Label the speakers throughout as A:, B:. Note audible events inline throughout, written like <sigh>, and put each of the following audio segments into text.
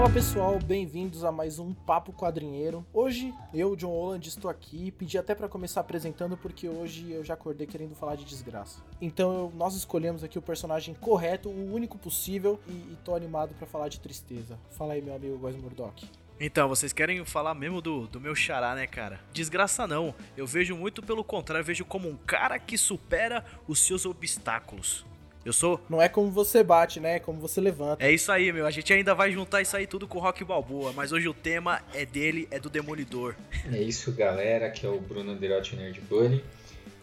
A: Fala pessoal, bem-vindos a mais um Papo Quadrinheiro. Hoje eu, John Holland, estou aqui. Pedi até para começar apresentando porque hoje eu já acordei querendo falar de desgraça. Então eu, nós escolhemos aqui o personagem correto, o único possível, e, e tô animado para falar de tristeza. Fala aí, meu amigo Góis Murdock.
B: Então, vocês querem falar mesmo do, do meu xará, né, cara? Desgraça não. Eu vejo muito pelo contrário, eu vejo como um cara que supera os seus obstáculos. Eu sou.
A: Não é como você bate, né? É como você levanta.
B: É isso aí, meu. A gente ainda vai juntar isso aí tudo com o Rock Balboa, mas hoje o tema é dele, é do Demolidor.
C: É isso, galera. Aqui é o Bruno Anderotti Nerd Bunny.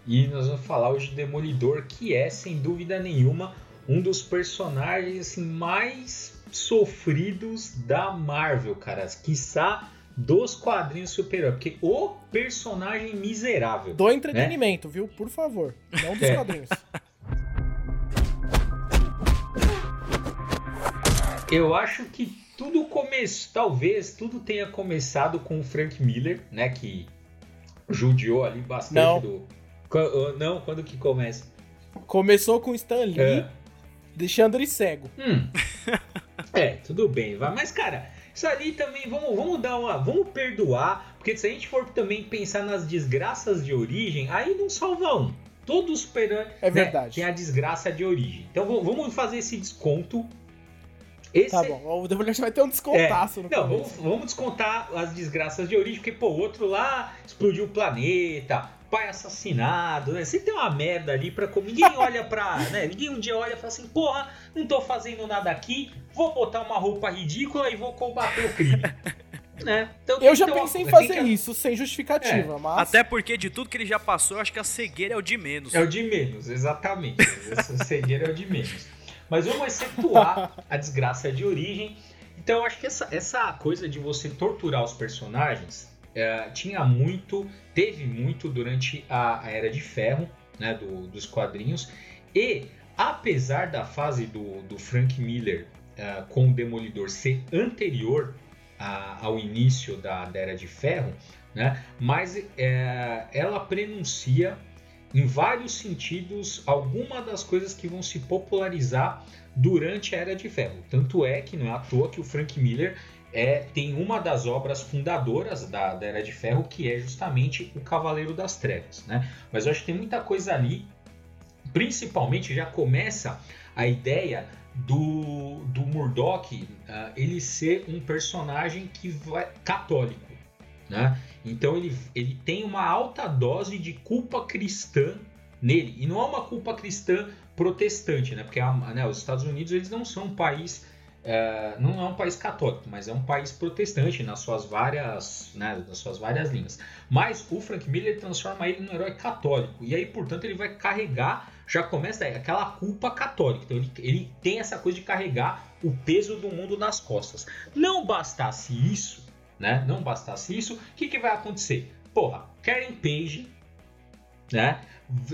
C: E nós vamos falar hoje do Demolidor, que é, sem dúvida nenhuma, um dos personagens assim, mais sofridos da Marvel, cara. Quiçá dos quadrinhos super-herói. Porque o personagem miserável.
A: Do entretenimento, né? viu? Por favor. Não dos é. quadrinhos. <laughs>
C: Eu acho que tudo começou, talvez tudo tenha começado com o Frank Miller, né, que judiou ali bastante
A: não.
C: do Não, quando que começa?
A: Começou com Stan Lee, é. deixando ele cego.
C: Hum. é, tudo bem, vai. Mas cara, isso ali também vamos, vamos dar uma, vamos perdoar, porque se a gente for também pensar nas desgraças de origem, aí não salva um. Todos esperando.
A: É né, verdade.
C: Tem a desgraça de origem. Então vamos fazer esse desconto esse...
A: Tá bom, o Demolidor vai ter um descontaço
C: é. no Não, vamos, vamos, descontar as desgraças de origem, porque, pô, o outro lá explodiu o planeta, pai assassinado, né? Sempre tem uma merda ali pra comer. Ninguém <laughs> olha pra. né? Ninguém um dia olha e fala assim, porra, não tô fazendo nada aqui, vou botar uma roupa ridícula e vou combater o crime. <laughs> né?
A: Então, eu já pensei uma... em fazer que... isso, sem justificativa, é. mas.
B: Até porque de tudo que ele já passou, eu acho que a cegueira é o de menos.
C: É o de menos, exatamente. <laughs> a cegueira é o de menos. Mas vamos excetuar a desgraça de origem. Então eu acho que essa, essa coisa de você torturar os personagens é, tinha muito, teve muito durante a, a Era de Ferro, né, do, dos quadrinhos. E apesar da fase do, do Frank Miller é, com o Demolidor ser anterior ao início da, da, Era de Ferro, né, mas é, ela prenuncia em vários sentidos alguma das coisas que vão se popularizar durante a Era de Ferro. Tanto é que não é à toa que o Frank Miller é, tem uma das obras fundadoras da, da Era de Ferro, que é justamente o Cavaleiro das Trevas. Né? Mas eu acho que tem muita coisa ali, principalmente já começa a ideia do, do Murdoch uh, ele ser um personagem que vai católico. Né? Então ele, ele tem uma alta dose de culpa cristã nele. E não é uma culpa cristã protestante, né? Porque né, os Estados Unidos eles não são um país. É, não é um país católico, mas é um país protestante nas suas várias, né, nas suas várias linhas. Mas o Frank Miller transforma ele num herói católico e aí, portanto, ele vai carregar, já começa aí, aquela culpa católica. Então ele, ele tem essa coisa de carregar o peso do mundo nas costas. Não bastasse isso, né? Não bastasse isso, o que, que vai acontecer? Porra, Karen Page, né?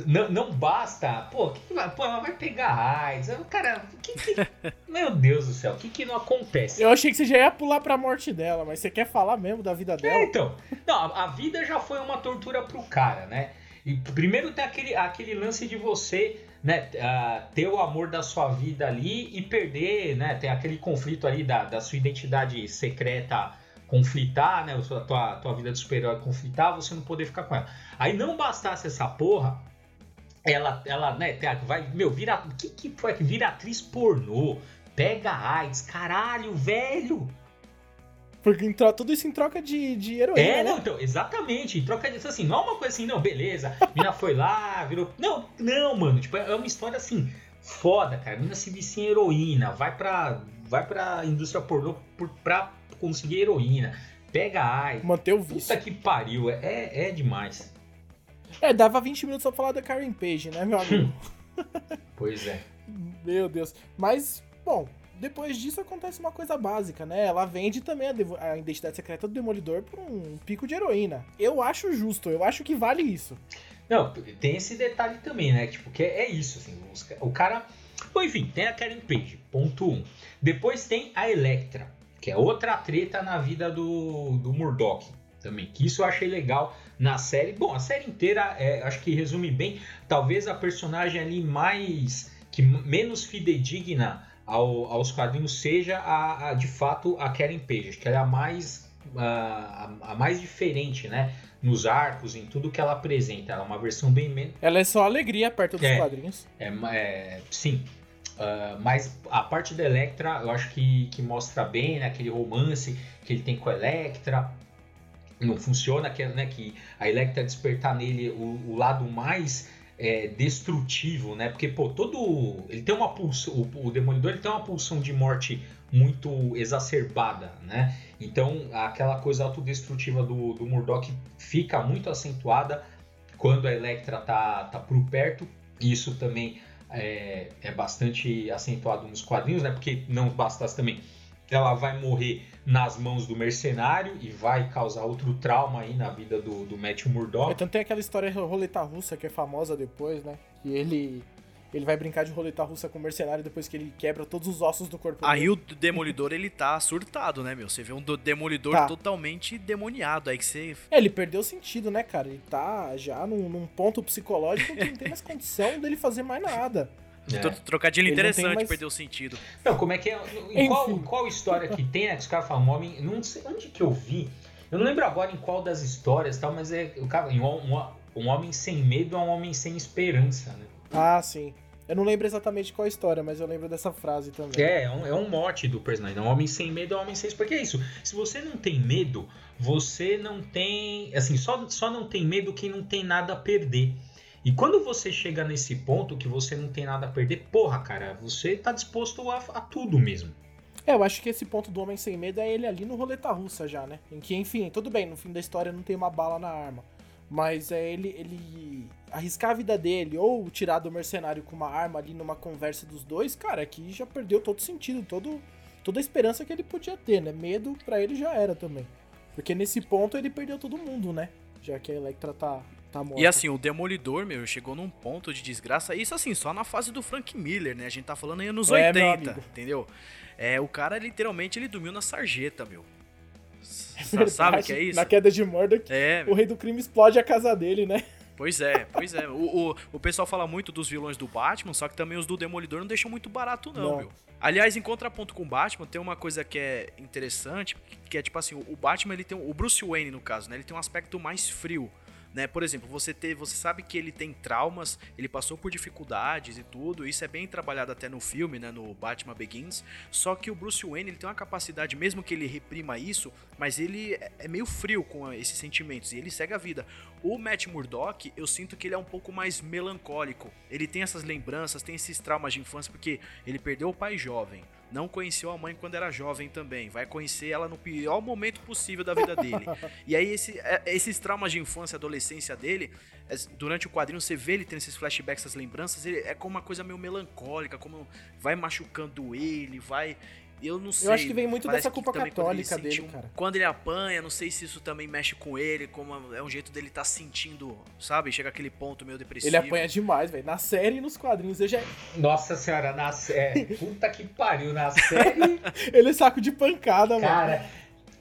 C: Não, não basta, pô, que, que vai, pô, ela vai pegar AIDS. Cara, que, que, <laughs> meu Deus do céu, o que, que não acontece?
A: Eu achei que você já ia pular pra morte dela, mas você quer falar mesmo da vida dela?
C: É, então, não, a, a vida já foi uma tortura pro cara, né? E primeiro tem aquele, aquele lance de você né, uh, ter o amor da sua vida ali e perder, né? Tem aquele conflito ali da, da sua identidade secreta conflitar, né? A tua, tua vida de super-herói conflitar, você não poder ficar com ela. Aí não bastasse essa porra, ela, ela né, vai, meu, vira. O que, que foi que vira atriz pornô? Pega AIDS, caralho, velho!
A: Porque tudo isso em troca de, de heroína.
C: É,
A: né?
C: não, então, exatamente. Em troca disso, assim, não é uma coisa assim, não, beleza. A mina foi lá, virou. Não, não, mano. Tipo, é uma história assim, foda, cara. A mina se vicia em heroína, vai pra. Vai pra indústria pornô por, pra conseguir heroína, pega AIDS.
A: Manter o vício.
C: Puta que pariu, é, é demais.
A: É, dava 20 minutos pra falar da Karen Page, né, meu amigo? <laughs>
C: pois é.
A: Meu Deus. Mas, bom, depois disso acontece uma coisa básica, né? Ela vende também a, a, identidade secreta do Demolidor por um pico de heroína. Eu acho justo, eu acho que vale isso.
C: Não, tem esse detalhe também, né? Tipo, que é, é isso, assim, o cara... Bom, enfim, tem a Karen Page, ponto 1. Um. Depois tem a Electra que é outra treta na vida do, do Murdoch também, que isso eu achei legal na série. Bom, a série inteira é, acho que resume bem, talvez a personagem ali mais que menos fidedigna ao, aos quadrinhos seja a, a, de fato a Karen Page, que ela é a mais, a, a, mais diferente, né? Nos arcos, em tudo que ela apresenta. Ela é uma versão bem menos.
A: Ela é só alegria perto dos
C: É.
A: quadrinhos.
C: É, é, sim. Ah, mas a parte da Electra, eu acho que, que mostra bem, né? Aquele romance que ele tem com a Electra. Não funciona, que, né, que a Electra despertar nele o, o lado mais é, destrutivo, né? Porque, pô, todo. Ele tem uma pulsão. O, Demolidor ele tem uma pulsão de morte muito exacerbada, né? Então, aquela coisa autodestrutiva do, do Murdoch fica muito acentuada quando a Electra tá, tá por perto. Isso também é, é bastante acentuado nos quadrinhos, né? Porque não bastasse também ela vai morrer nas mãos do mercenário e vai causar outro trauma aí na vida do, do Matthew Murdock.
A: Então tem aquela história roleta russa que é famosa depois, né? Que ele. Ele vai brincar de roleta russa com o mercenário depois que ele quebra todos os ossos do corpo
B: Aí
A: dele.
B: o Demolidor, ele tá surtado, né, meu? Você vê um do- Demolidor
A: Tá.
B: totalmente demoniado. Aí que você.
A: É, ele perdeu o sentido, né, cara? Ele tá já num, num ponto psicológico que não tem mais condição dele fazer mais nada.
C: É.
B: Tro- Trocadilho
A: Ele
B: interessante,
A: mais-
B: perdeu o sentido.
C: Não, como é que é? Em qual, qual história que tem, né? Que os caras falam, um homem. Não sei onde que eu vi. Eu não lembro agora em qual das histórias e tal, mas é. O cara, um, um, um homem sem medo é um homem sem esperança, né?
A: Ah, sim. Eu não lembro exatamente qual a história, mas eu lembro dessa frase também.
C: É, é um, é um mote do personagem. Um homem sem medo é um homem sem Porque é isso. Se você não tem medo, você não tem. Assim, só, só não tem medo quem não tem nada a perder. E quando você chega nesse ponto que você não tem nada a perder, porra, cara, você tá disposto a, a tudo mesmo.
A: É, eu acho que esse ponto do Homem Sem Medo é ele ali no roleta russa já, né? Em que, enfim, tudo bem, no fim da história não tem uma bala na arma. Mas é ele, ele arriscar a vida dele ou tirar do mercenário com uma arma ali numa conversa dos dois, cara, aqui já perdeu todo sentido, todo, toda a esperança que ele podia ter, né? Medo pra ele já era também. Porque nesse ponto ele perdeu todo mundo, né? Já que a Electra tá, tá.
B: E assim, o Demolidor, meu, chegou num ponto de desgraça. Isso assim, só na fase do Frank Miller, né? A gente tá falando aí nos
A: É, meu
B: 80,
A: amigo.
B: entendeu? É, o cara literalmente ele dormiu na sarjeta, meu. <laughs>
A: É
B: Sa- Sabe o
A: verdade,
B: que é isso?
A: Na queda de Murdoch,
B: É,
A: o rei do crime explode a casa dele, né?
B: Pois é, pois é. O, o, o pessoal fala muito dos vilões do Batman, só que também os do Demolidor não deixam muito barato, não,
A: Não.
B: meu. Aliás, em contraponto com o Batman, tem uma coisa que é interessante, que é tipo assim, o Batman, ele tem. O Bruce Wayne, no caso, né? Ele tem um aspecto mais frio. Né? Por exemplo, você, ter, você sabe que ele tem traumas, ele passou por dificuldades e tudo, isso é bem trabalhado até no filme, né, no Batman Begins. Só que o Bruce Wayne ele tem uma capacidade, mesmo que ele reprima isso, mas ele é- é meio frio com esses sentimentos e ele segue a vida. O Matt Murdock, eu sinto que ele é um pouco mais melancólico. Ele tem essas lembranças, tem esses traumas de infância, porque ele perdeu o pai jovem. Não conheceu a mãe quando era jovem também. Vai conhecer ela no pior momento possível da vida dele. <laughs> E aí, esse- é- esses traumas de infância e adolescência dele, é, durante o quadrinho, você vê ele tendo esses flashbacks, essas lembranças, ele é como uma coisa meio melancólica, como vai machucando ele, vai. Eu não sei.
A: acho que vem muito dessa culpa católica dele,
B: sentiu-
A: cara.
B: Quando ele apanha, não sei se isso também mexe com ele, como é um jeito dele tá sentindo, sabe? Chega aquele ponto meio depressivo.
A: Ele apanha demais, velho. Na série e nos quadrinhos. Eu já...
C: Nossa senhora, na série. Puta que pariu, na série. <laughs>
A: Ele é saco de pancada, mano.
C: Cara,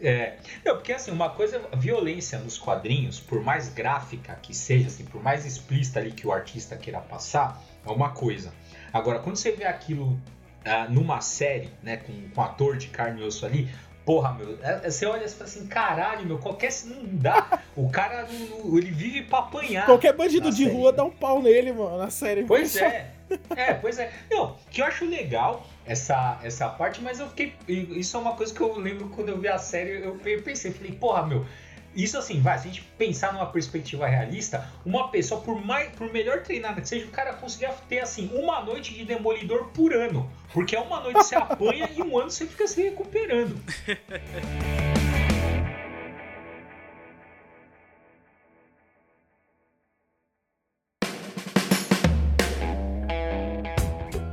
C: é. Não, porque assim, uma coisa, a violência nos quadrinhos, por mais gráfica que seja, assim, por mais explícita ali que o artista queira passar, é uma coisa. Agora, quando você vê aquilo ah, numa série, né, com, com ator de carne e osso ali, porra, meu, é- é- você olha e fala assim, caralho, meu, qualquer. Não dá. O cara, ele vive pra apanhar.
A: Qualquer bandido de
C: série.
A: rua dá um pau nele, mano, na série.
C: Pois é. É, pois é. Não, que eu acho legal essa, essa parte, mas eu fiquei. Isso é uma coisa que eu lembro quando eu vi a série, eu pensei, falei, porra, meu. Isso assim, vai, se a gente pensar numa perspectiva realista, uma pessoa, por, mais, por melhor treinada que seja, o cara conseguia ter assim, uma noite de demolidor por ano. Porque é uma noite você apanha e um ano você fica se recuperando.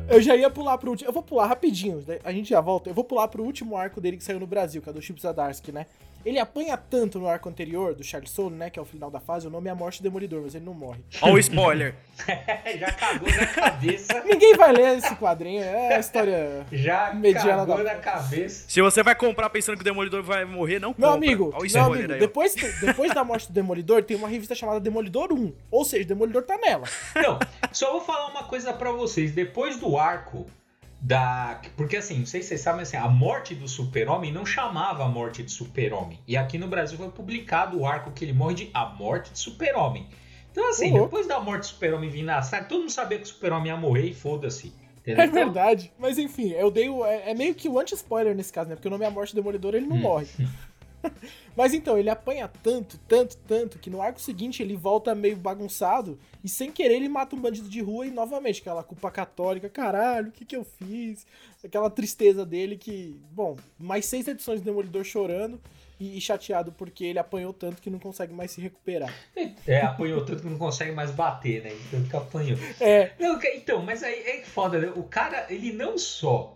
A: Eu já ia pular pro último. Eu vou pular rapidinho, a gente já volta. Eu vou pular pro último arco dele que saiu no Brasil, que é do Chip Zdarsky, né? Ele apanha tanto no arco anterior do Charles Soule, né? Que é o final da fase. O nome é a Morte do Demolidor, mas ele não morre.
B: Ó o spoiler. <laughs>
C: Já cagou na cabeça. <laughs>
A: Ninguém vai ler esse quadrinho. É a história.
C: Já
A: Mediana
C: cagou
A: da-
C: na cabeça.
B: Se você vai comprar pensando que o Demolidor vai morrer, não
A: Meu
B: compra.
A: amigo,
B: Ó o
A: meu
B: spoiler
A: amigo,
B: aí,
A: depois, depois da morte do Demolidor, tem uma revista chamada Demolidor 1. Ou seja, Demolidor tá nela.
C: Não, só vou falar uma coisa pra vocês. Depois do arco da. Porque assim, não sei se vocês sabem, assim, a morte do super-homem não chamava a morte de super-homem. E aqui no Brasil foi publicado o arco que ele morre de A Morte de Super-Homem. Então, assim, uhum. depois da morte do super-homem vir na série, todo mundo sabia que o super-homem ia morrer e foda-se.
A: É verdade. Mas enfim, eu dei o, é, é meio que o anti-spoiler nesse caso, né? Porque o nome é a morte do Demolidor, ele não hum. morre. <laughs> <laughs> Mas então, ele apanha tanto, tanto, tanto, que no arco seguinte ele volta meio bagunçado e sem querer ele mata um bandido de rua e novamente aquela culpa católica, caralho, o que que eu fiz? Aquela tristeza dele que, bom, mais seis edições do Demolidor chorando e, chateado porque ele apanhou tanto que não consegue mais se recuperar.
C: É, apanhou tanto que não consegue mais bater, né? Então que apanhou. É. Não, então, mas aí é foda, né? O cara, ele não só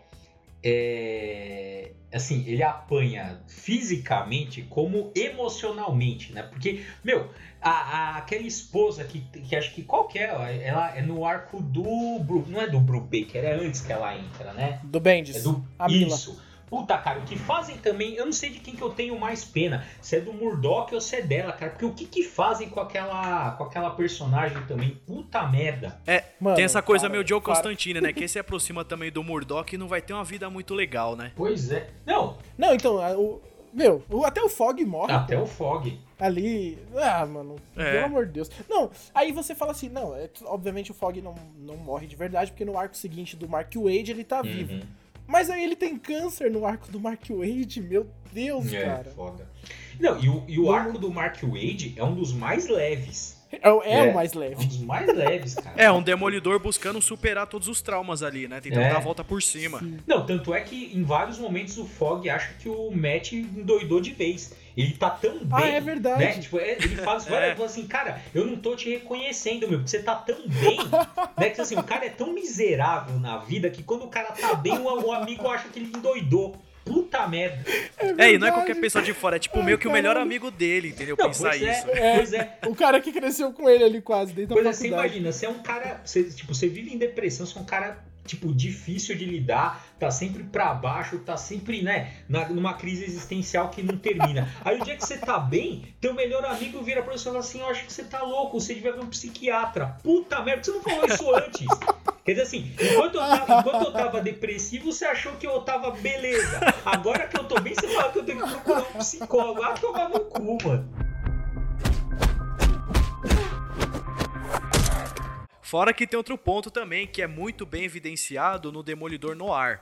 C: é, assim, ele apanha fisicamente como emocionalmente, né? Porque, meu, a, a, aquela esposa que, que acho que qualquer, é? ela é no arco do. Não é do Brubaker, é antes que ela entra, né?
A: Do Bendis.
C: É do, isso. Puta, cara, o que fazem também, eu não sei de quem que eu tenho mais pena, se é do Murdoch ou se é dela, cara, porque o que que fazem com aquela com aquela personagem também, puta merda.
B: É, Mano, tem essa coisa meio Joe Constantine, né, que se aproxima também do Murdoch e não vai ter uma vida muito legal, né?
C: Pois é. Não.
A: Não, então, o, meu, até o Fog morre.
C: Até pô. o Fog.
A: Ali. Ah, mano. É. Pelo amor de Deus. Não, aí você fala assim, não, é, obviamente o Fog não, não morre de verdade, porque no arco seguinte do Mark Wade ele tá uhum. vivo. Mas aí ele tem câncer no arco do Mark Wade, meu Deus, é, cara.
C: Foda. Não, e o, e o arco do Mark Wade é um dos mais leves.
A: É, é, é, o mais leve.
C: É um dos mais leves, cara.
B: É, um demolidor buscando superar todos os traumas ali, né? Tentando é. dar a volta por cima. Sim.
C: Não, tanto é que em vários momentos o Fog acha que o Matt endoidou de vez. Ele tá tão ah, bem.
A: Ah, é verdade.
C: Né? Tipo, é, ele faz várias <laughs> é. assim, cara, eu não tô te reconhecendo, meu, porque você tá tão bem. né? Que assim, o cara é tão miserável na vida que quando o cara tá bem, o, o amigo acha que ele endoidou. Puta merda.
B: É, é, e não é qualquer pessoa de fora, é tipo Ai, meio que o melhor amigo dele, entendeu? Não, Pensar
C: é,
B: isso.
A: É, pois é. O cara que cresceu com ele ali quase, dentro
C: pois
A: da
C: é, você imagina, você é um cara. Você, tipo, você vive em depressão, você é um cara tipo, difícil de lidar, tá sempre para baixo, tá sempre, né, na, numa crise existencial que não termina. Aí o dia que você tá bem, teu melhor amigo vira pra você e fala assim, eu acho que você tá louco, você devia ver um psiquiatra. Puta merda, você não falou isso antes. Quer dizer assim, enquanto eu, tava, enquanto eu tava depressivo, você achou que eu tava beleza. Agora que eu tô bem, você fala que eu tenho que procurar um psicólogo. Ah, tomar no cu, mano.
B: Fora que tem outro ponto também que é muito bem evidenciado no Demolidor Noir.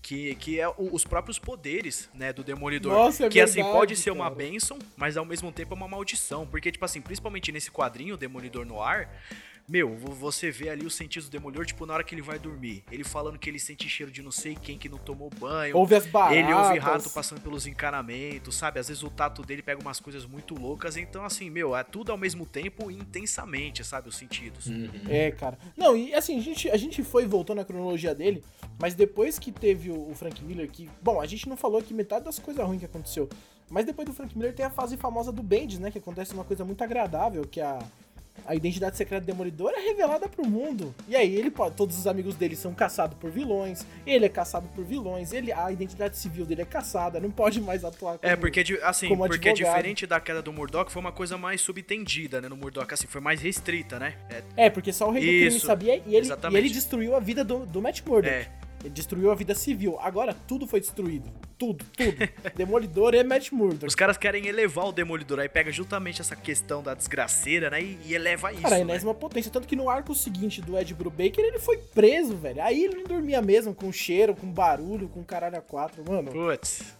B: Que, que é o, os próprios poderes, né, do Demolidor.
A: Nossa, é
B: que
A: verdade,
B: assim pode ser
A: cara.
B: uma benção, mas ao mesmo tempo é uma maldição, porque tipo assim, principalmente nesse quadrinho Demolidor Noir, meu, você vê ali os sentidos do Demolidor, tipo, na hora que ele vai dormir. Ele falando que ele sente cheiro de não sei quem que não tomou banho.
A: Ouve as baratas.
B: Ele ouve rato passando pelos encanamentos, sabe? Às vezes o tato dele pega umas coisas muito loucas. Então, assim, meu, é tudo ao mesmo tempo e intensamente, sabe? Os sentidos.
A: Uhum. É, cara. Não, e assim, a gente, a gente foi voltando à cronologia dele, mas depois que teve o, o Frank Miller, que. Bom, a gente não falou que metade das coisas ruins que aconteceu. Mas depois do Frank Miller tem a fase famosa do Bendis, né? Que acontece uma coisa muito agradável, que é a identidade secreta do Demolidor é revelada pro mundo. E aí ele pode, todos os amigos dele são caçados por vilões, ele é caçado por vilões, ele a identidade civil dele é caçada, não pode mais atuar
B: é, como É, porque assim, porque advogado. diferente da queda do Murdoch, foi uma coisa mais subtendida, né, no Murdoch, assim, foi mais restrita, né?
A: É, é porque só o rei do crime sabia e ele, e ele destruiu a vida do, do Matt Murdock. É. Destruiu a vida civil. Agora tudo foi destruído. Tudo, tudo. <laughs> Demolidor e Matt Murdock.
B: Os caras querem elevar o Demolidor. Aí pega justamente essa questão da desgraceira, né? E, e eleva isso.
A: Cara,
B: a
A: enésima né? potência. Tanto que no arco seguinte do Ed Brubaker, ele foi preso, velho. Aí ele não dormia mesmo, com cheiro, com barulho, com caralho a quatro. Mano.
B: Putz.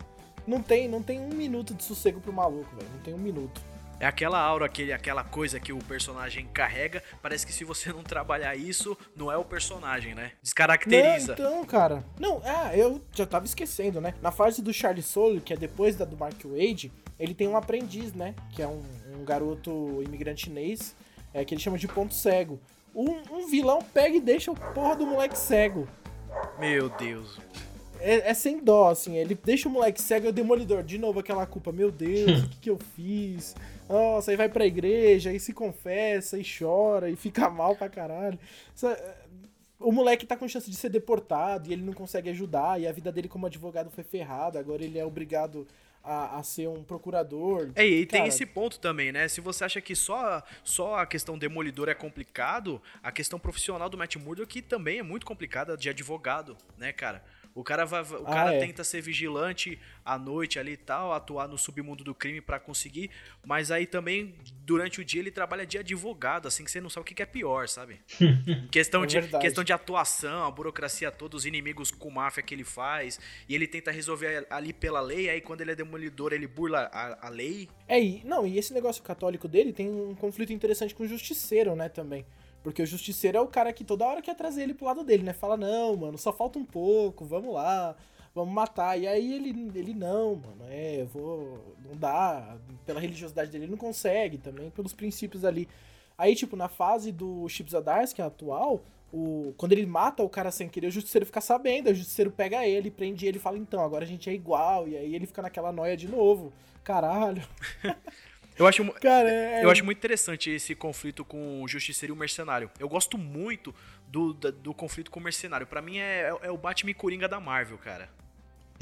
A: Não tem, não tem um minuto de sossego pro maluco, velho. Não tem um minuto.
B: É aquela aura, aquele, aquela coisa que o personagem carrega. Parece que se você não trabalhar isso, não é o personagem, né? Descaracteriza.
A: Não, então, cara. Não, é, eu já tava esquecendo, né? Na fase do Charlie Soule, que é depois da do Mark Wade, ele tem um aprendiz, né? Que é um, um garoto imigrante chinês, é, que ele chama de ponto cego. Um, um vilão pega e deixa o porra do moleque cego.
B: Meu Deus.
A: É, é, sem dó, assim. Ele deixa o moleque cego e o demolidor. De novo aquela culpa. Meu Deus, o que, que eu fiz? Nossa, aí vai pra igreja, aí se confessa, e chora, e fica <laughs> mal pra caralho. O moleque tá com chance de ser deportado e ele não consegue ajudar, e a vida dele como advogado foi ferrada, agora ele é obrigado a, a ser um procurador.
B: É, e tem esse ponto também, né? Se você acha que só, só a questão demolidor é complicado, a questão profissional do Matt Murdock também é muito complicada de advogado, né, cara? O cara, vai, o ah, cara é. tenta ser vigilante à noite ali e tal, atuar no submundo do crime para conseguir, mas aí também, durante o dia, ele trabalha de advogado, assim que você não sabe o que é pior, sabe? <laughs> questão, é de, questão de atuação, a burocracia toda, os inimigos com máfia que ele faz, e ele tenta resolver ali pela lei, aí quando ele é demolidor, ele burla a, a lei.
A: É, e, não, e esse negócio católico dele tem um conflito interessante com o justiceiro, né, também. Porque o justiceiro é o cara que toda hora quer trazer ele pro lado dele, né? Fala, não, mano, só falta um pouco, vamos lá, vamos matar. E aí ele, ele não, mano, é, eu vou. Não dá. Pela religiosidade dele, ele não consegue também, pelos princípios ali. Aí, tipo, na fase do Chip Zadarsky, que é a atual, o, quando ele mata o cara sem querer, o justiceiro fica sabendo, o justiceiro pega ele, prende ele e fala, então, agora a gente é igual. E aí ele fica naquela noia de novo. Caralho. <laughs>
B: Eu acho, Cara, é... eu acho muito interessante esse conflito com o Justiceiro e o Mercenário. Eu gosto muito do, do, do conflito com o Mercenário. Para mim é, é o Batman Coringa da Marvel, cara.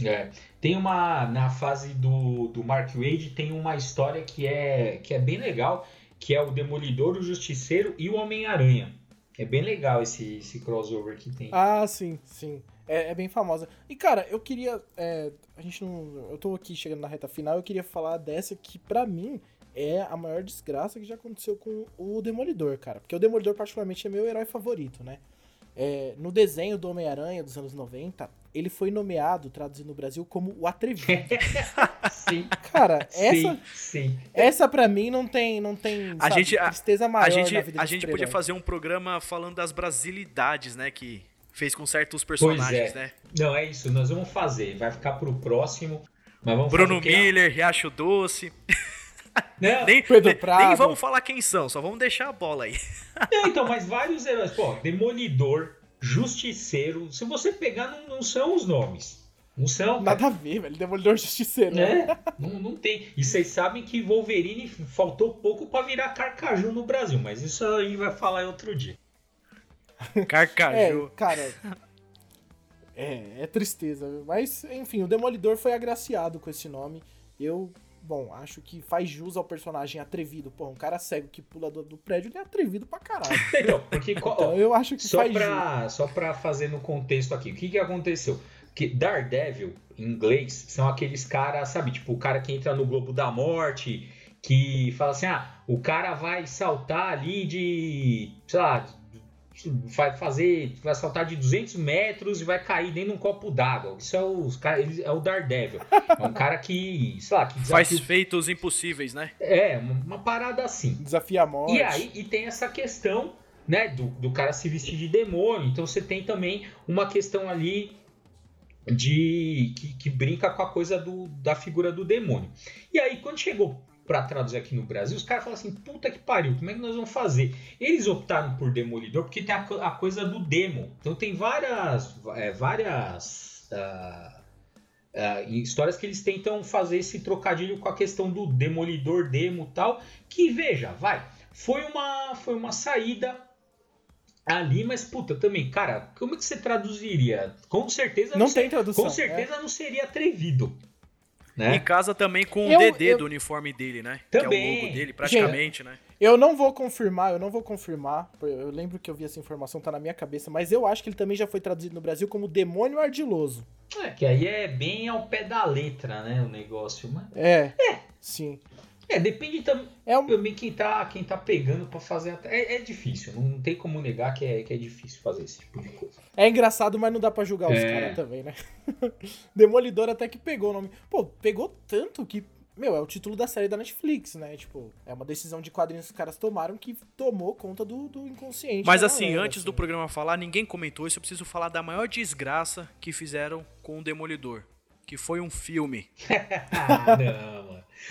C: É. Tem uma. Na fase do, do Mark Wade, tem uma história que é, que é bem legal, que é o Demolidor, o Justiceiro e o Homem-Aranha. É bem legal esse, esse crossover que tem.
A: Ah, sim, sim. É, é bem famosa. E, cara, eu queria. É, a gente não. Eu tô aqui chegando na reta final, eu queria falar dessa que, para mim, é a maior desgraça que já aconteceu com o Demolidor, cara. Porque o Demolidor, particularmente, é meu herói favorito, né? É, no desenho do Homem-Aranha dos anos 90, ele foi nomeado, traduzido no Brasil, como o Atrevido. <laughs>
C: sim.
A: Cara, essa, sim, sim. essa pra mim não tem, não tem
B: a sabe, gente,
A: tristeza maior
B: a gente,
A: na vida
B: A gente podia fazer um programa falando das brasilidades, né, que fez com certos personagens,
C: é.
B: né?
C: Não, é isso, nós vamos fazer, vai ficar pro próximo. Mas vamos
B: Bruno Miller, Riacho Doce. <laughs> <laughs>
C: Não,
B: nem, Pedro Prado. nem vamos falar quem são, só vamos deixar a bola aí.
C: Não, então, mas vários heróis. Pô, Demolidor, Justiceiro. Se você pegar, não, não são os nomes. Não são.
A: Nada a ver, velho. Demolidor Justiceiro.
C: Né? não, não tem. E vocês sabem que Wolverine faltou pouco para virar Carcaju no Brasil, mas isso a gente vai falar em outro dia. <laughs>
B: Carcaju.
A: É, cara. É, é tristeza. Mas, enfim, o Demolidor foi agraciado com esse nome. Eu bom, acho que faz jus ao personagem atrevido. Pô, um cara cego que pula do, do prédio, ele é atrevido pra caralho. <laughs>
C: Então, porque, então,
A: eu acho que
C: só
A: faz
C: pra, jus. Só pra fazer no contexto aqui, o que que aconteceu? Que Daredevil, em inglês, são aqueles caras, sabe, tipo, o cara que entra no Globo da Morte, que fala assim, ah, o cara vai saltar ali de, sei lá, vai fazer, vai saltar de 200 metros e vai cair dentro de um copo d'água. Isso é o, é o Daredevil. É um cara que, sei lá, que
B: desafia... faz feitos impossíveis, né?
C: É, uma parada assim.
A: Desafia a morte.
C: E aí e tem essa questão, né, do, do cara se vestir de demônio. Então você tem também uma questão ali de que, que brinca com a coisa do, da figura do demônio. E aí quando chegou para traduzir aqui no Brasil, os caras falam assim, puta que pariu, como é que nós vamos fazer? Eles optaram por Demolidor porque tem a, a coisa do demo. Então tem várias, é, várias uh, uh, histórias que eles tentam fazer esse trocadilho com a questão do Demolidor demo tal, que veja, vai, foi uma, foi uma saída ali, mas puta, também, cara, como é que você traduziria? Com certeza
A: não, não tem tradução.
C: Com certeza é. não seria atrevido. Né?
B: E casa também com eu, o DD eu... do uniforme dele, né?
C: Também.
B: Que é o logo dele, praticamente,
A: Gente,
B: né?
A: Eu não vou confirmar, eu não vou confirmar. Eu lembro que eu vi essa informação, tá na minha cabeça, mas eu acho que ele também já foi traduzido no Brasil como Demônio Ardiloso.
C: É, que aí é bem ao pé da letra, né? O negócio. Mas...
A: É. É. Sim.
C: É, depende tam é um... também quem tá, quem tá pegando para fazer. É, é, difícil, não tem como negar que é, que é difícil fazer esse tipo de coisa.
A: É engraçado, mas não dá para julgar os é... caras também, né? <laughs> Demolidor até que pegou o nome. Pô, pegou tanto que. Meu, é o título da série da Netflix, né? Tipo, é uma decisão de quadrinhos que os caras tomaram que tomou conta do, do inconsciente.
B: Mas assim, galera, antes assim. do programa falar, ninguém comentou isso. Eu preciso falar da maior desgraça que fizeram com o Demolidor. Que foi um filme. <laughs>
C: ah, não.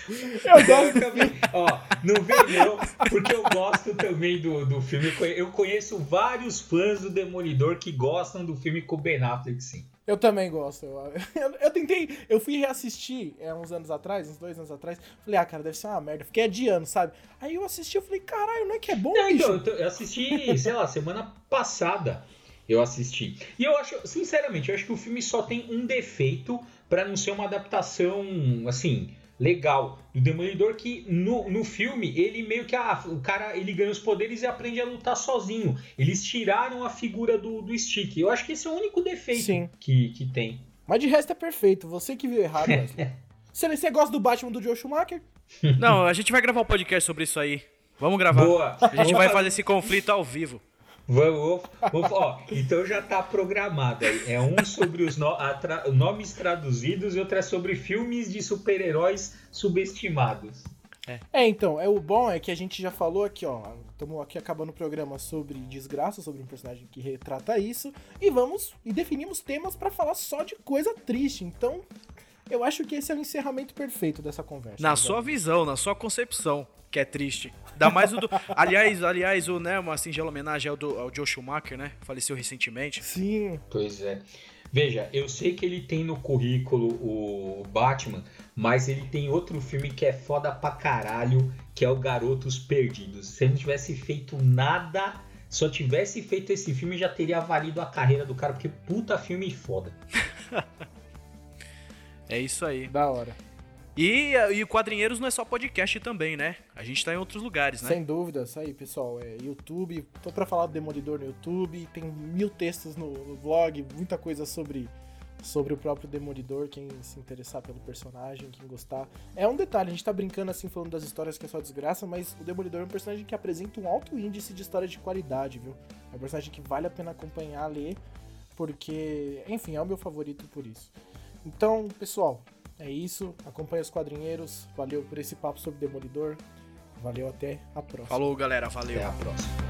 C: Eu gosto também. Ó, não vem não, porque eu gosto também do, do filme. Eu conheço vários fãs do Demolidor que gostam do filme com o Ben Affleck, sim.
A: Eu também gosto. Eu, eu, eu, tentei, eu fui reassistir é, uns anos atrás, uns dois anos atrás. Falei, ah, cara, deve ser uma merda. Fiquei adiando, sabe? Aí eu assisti, eu falei, caralho, não é que é bom, não,
C: Então, eu assisti, sei lá, semana passada eu assisti. E eu acho, sinceramente, eu acho que o filme só tem um defeito para não ser uma adaptação assim legal do Demolidor que no, no filme ele meio que ah, o cara ele ganha os poderes e aprende a lutar sozinho. Eles tiraram a figura do, do Stick. Eu acho que esse é o único defeito Que, que tem.
A: Mas de resto é perfeito. Você que viu errado, <laughs> Wesley. você, você gosta do Batman do Joe Schumacher?
B: Não, a gente vai gravar um podcast sobre isso aí. Vamos gravar.
C: Boa.
B: A gente vai fazer esse conflito ao vivo.
C: Vamos, vamos, ó, então já tá programado aí. É um sobre os no, tra, nomes traduzidos e outro é sobre filmes de super-heróis subestimados.
A: É. é. então, é o bom é que a gente já falou aqui, ó. Estamos aqui acabando o programa sobre desgraça, sobre um personagem que retrata isso. E vamos e definimos temas para falar só de coisa triste. Então, eu acho que esse é o encerramento perfeito dessa conversa.
B: Na sua visão, na sua concepção que é triste. Dá mais o do. aliás, aliás, o, né, uma singela homenagem ao, do, ao Joe Schumacher, né? Faleceu recentemente.
A: Sim.
C: Pois é. Veja, eu sei que ele tem no currículo o Batman, mas ele tem outro filme que é foda pra caralho, que é o Garotos Perdidos. Se ele não tivesse feito nada, só tivesse feito esse filme, já teria valido a carreira do cara, porque puta filme foda. <laughs>
B: é isso aí.
A: Da hora.
B: E, e o Quadrinheiros não é só podcast também, né? A gente tá em outros lugares, né?
A: Sem dúvida, isso aí, pessoal. É YouTube, tô pra falar do Demolidor no YouTube, tem mil textos no, no blog, muita coisa sobre, sobre o próprio Demolidor, quem se interessar pelo personagem, quem gostar. É um detalhe, a gente tá brincando assim, falando das histórias que é só desgraça, mas o Demolidor é um personagem que apresenta um alto índice de história de qualidade, viu? É um personagem que vale a pena acompanhar, ler, porque, enfim, é o meu favorito por isso. Então, pessoal, é isso. Acompanhe os quadrinheiros. Valeu por esse papo sobre Demolidor. Valeu, até a próxima.
B: Falou, galera. Valeu.
C: Até a próxima.